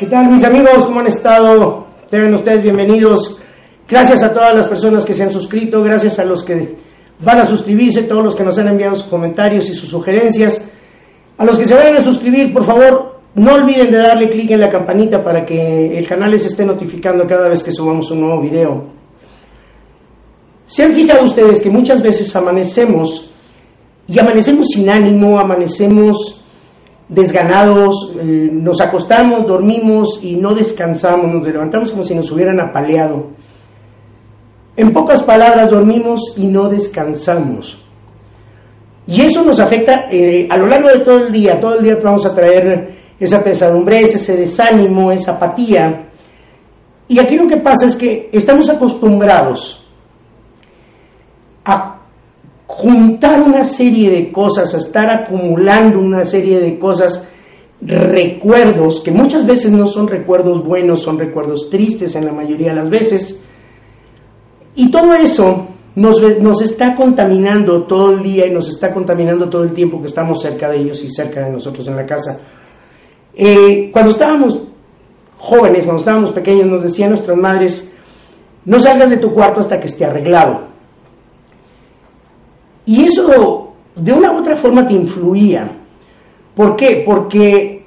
¿Qué tal mis amigos? ¿Cómo han estado? Sean ustedes bienvenidos. Gracias a todas las personas que se han suscrito, gracias a los que van a suscribirse, todos los que nos han enviado sus comentarios y sus sugerencias. A los que se vayan a suscribir, por favor, no olviden de darle clic en la campanita para que el canal les esté notificando cada vez que subamos un nuevo video. ¿Se han fijado ustedes que muchas veces amanecemos y amanecemos sin ánimo, amanecemos desganados, eh, nos acostamos, dormimos y no descansamos, nos levantamos como si nos hubieran apaleado. En pocas palabras, dormimos y no descansamos. Y eso nos afecta eh, a lo largo de todo el día. Todo el día vamos a traer esa pesadumbre, ese desánimo, esa apatía. Y aquí lo que pasa es que estamos acostumbrados a juntar una serie de cosas, a estar acumulando una serie de cosas, recuerdos, que muchas veces no son recuerdos buenos, son recuerdos tristes en la mayoría de las veces. Y todo eso nos, nos está contaminando todo el día y nos está contaminando todo el tiempo que estamos cerca de ellos y cerca de nosotros en la casa. Eh, cuando estábamos jóvenes, cuando estábamos pequeños, nos decían nuestras madres, no salgas de tu cuarto hasta que esté arreglado. Y eso de una u otra forma te influía. ¿Por qué? Porque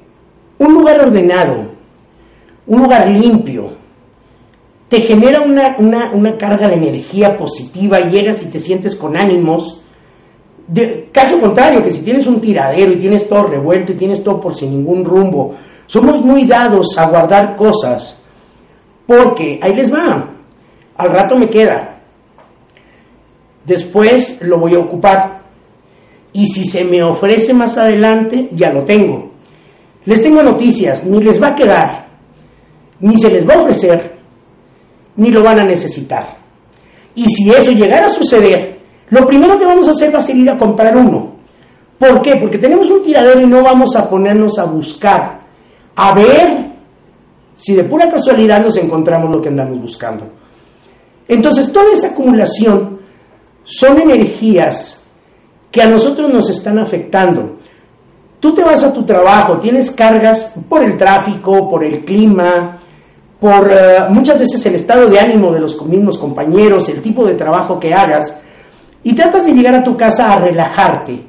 un lugar ordenado, un lugar limpio, te genera una, carga de energía positiva y llegas y te sientes con ánimos. De, caso contrario, que si tienes un tiradero y tienes todo revuelto y tienes todo por sin ningún rumbo, somos muy dados a guardar cosas, porque ahí les va, al rato me queda, después lo voy a ocupar. Y si se me ofrece más adelante, ya lo tengo. Les tengo noticias, ni les va a quedar, ni se les va a ofrecer, ni lo van a necesitar. Y si eso llegara a suceder, lo primero que vamos a hacer va a ser ir a comprar uno. ¿Por qué? Porque tenemos un tiradero y no vamos a ponernos a buscar, a ver si de pura casualidad nos encontramos lo que andamos buscando. Entonces, toda esa acumulación son energías que a nosotros nos están afectando. Tú te vas a tu trabajo, tienes cargas por el tráfico, por el clima, por eh, muchas veces el estado de ánimo de los mismos compañeros, el tipo de trabajo que hagas, y tratas de llegar a tu casa a relajarte.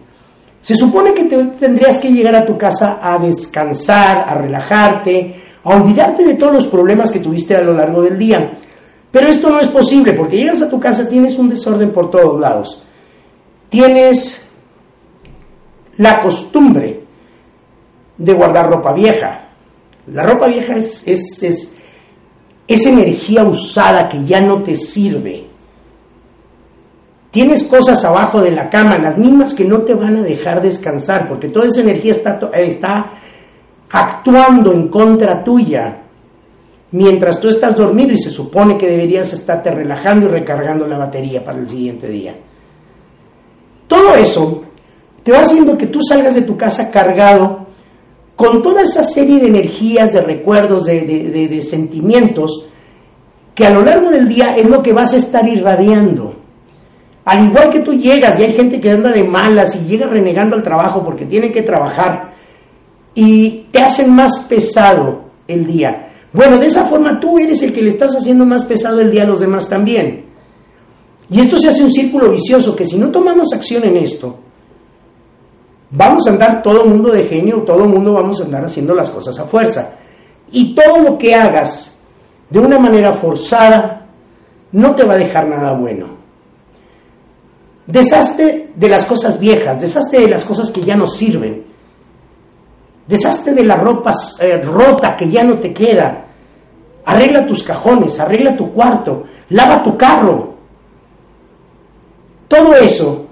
Se supone que te, tendrías que llegar a tu casa a descansar, a relajarte, a olvidarte de todos los problemas que tuviste a lo largo del día. Pero esto no es posible porque llegas a tu casa, tienes un desorden por todos lados. Tienes la costumbre de guardar ropa vieja. La ropa vieja es, es, es, energía usada que ya no te sirve. Tienes cosas abajo de la cama, las mismas que no te van a dejar descansar, porque toda esa energía está, está actuando en contra tuya mientras tú estás dormido y se supone que deberías estarte relajando y recargando la batería para el siguiente día. Todo eso te va haciendo que tú salgas de tu casa cargado con toda esa serie de energías, de recuerdos, de, sentimientos, que a lo largo del día es lo que vas a estar irradiando. Al igual que tú llegas y hay gente que anda de malas y llega renegando al trabajo porque tiene que trabajar y te hacen más pesado el día. Bueno, de esa forma tú eres el que le estás haciendo más pesado el día a los demás también. Y esto se hace un círculo vicioso que si no tomamos acción en esto, vamos a andar todo mundo de genio, todo mundo vamos a andar haciendo las cosas a fuerza. Y todo lo que hagas de una manera forzada no te va a dejar nada bueno. Deshazte de las cosas viejas, deshazte de las cosas que ya no sirven, deshazte de la ropa eh, rota que ya no te queda, Arregla tus cajones, arregla tu cuarto, lava tu carro. Todo eso,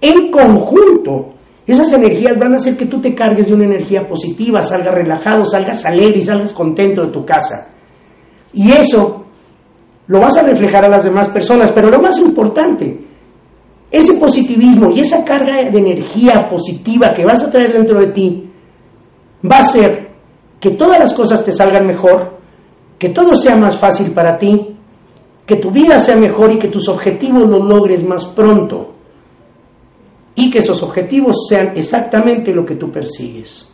en conjunto, esas energías van a hacer que tú te cargues de una energía positiva, salgas relajado, salgas alegre y salgas contento de tu casa. Y eso lo vas a reflejar a las demás personas, pero lo más importante, ese positivismo y esa carga de energía positiva que vas a traer dentro de ti va a hacer que todas las cosas te salgan mejor, que todo sea más fácil para ti, que tu vida sea mejor y que tus objetivos los logres más pronto y que esos objetivos sean exactamente lo que tú persigues.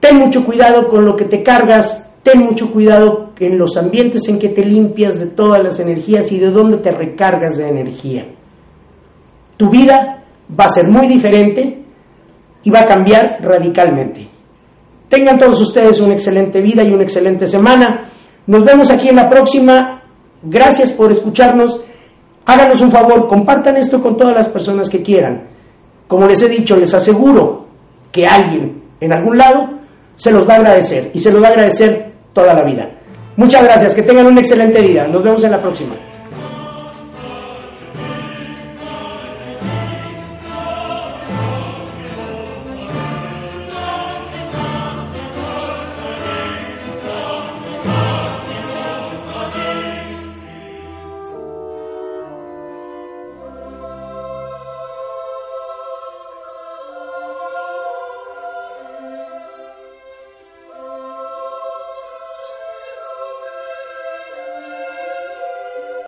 Ten mucho cuidado con lo que te cargas, ten mucho cuidado en los ambientes en que te limpias de todas las energías y de dónde te recargas de energía. Tu vida va a ser muy diferente y va a cambiar radicalmente. Tengan todos ustedes una excelente vida y una excelente semana. Nos vemos aquí en la próxima. Gracias por escucharnos. Háganos un favor, compartan esto con todas las personas que quieran. Como les he dicho, les aseguro que alguien en algún lado se los va a agradecer y se los va a agradecer toda la vida. Muchas gracias, que tengan una excelente vida. Nos vemos en la próxima.